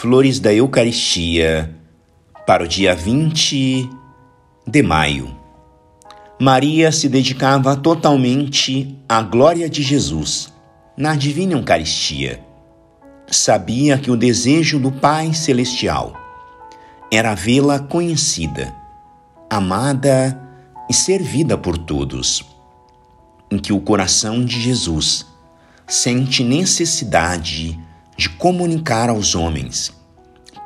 Flores da Eucaristia para o dia 20 de maio. Maria se dedicava totalmente à glória de Jesus na Divina Eucaristia. Sabia que o desejo do Pai Celestial era vê-la conhecida, amada e servida por todos, em que o coração de Jesus sente necessidade de comunicar aos homens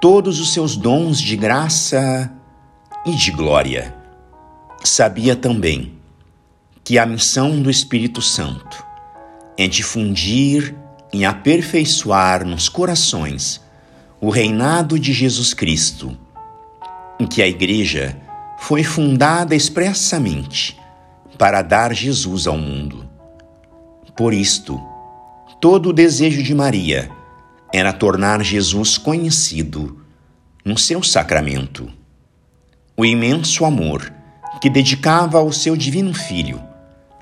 todos os seus dons de graça e de glória. Sabia também que a missão do Espírito Santo é difundir e aperfeiçoar nos corações o reinado de Jesus Cristo, em que a Igreja foi fundada expressamente para dar Jesus ao mundo. Por isto, todo o desejo de Maria era tornar Jesus conhecido no seu sacramento. O imenso amor que dedicava ao seu divino Filho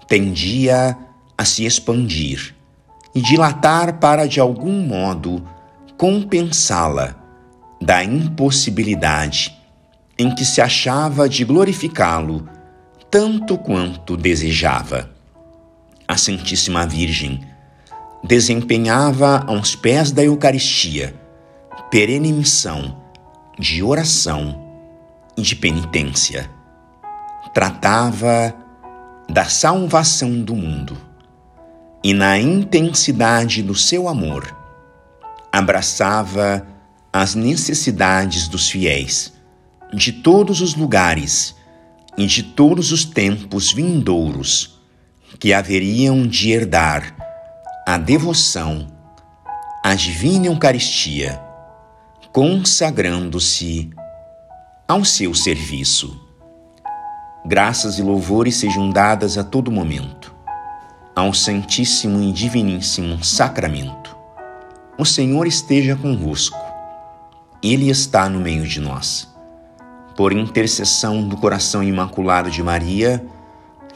tendia a se expandir e dilatar para, de algum modo, compensá-la da impossibilidade em que se achava de glorificá-lo tanto quanto desejava. A Santíssima Virgem desempenhava aos pés da Eucaristia perene missão de oração e de penitência. Tratava da salvação do mundo e, na intensidade do seu amor, abraçava as necessidades dos fiéis de todos os lugares e de todos os tempos vindouros que haveriam de herdar a devoção à Divina Eucaristia, consagrando-se ao seu serviço. Graças e louvores sejam dadas a todo momento ao Santíssimo e Diviníssimo Sacramento. O Senhor esteja convosco, Ele está no meio de nós. Por intercessão do coração imaculado de Maria,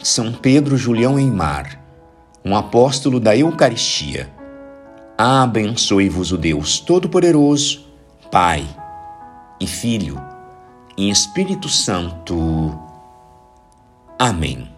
São Pedro Julião Eimar, um apóstolo da Eucaristia. Abençoe-vos o Deus Todo-Poderoso, Pai e Filho e Espírito Santo. Amém.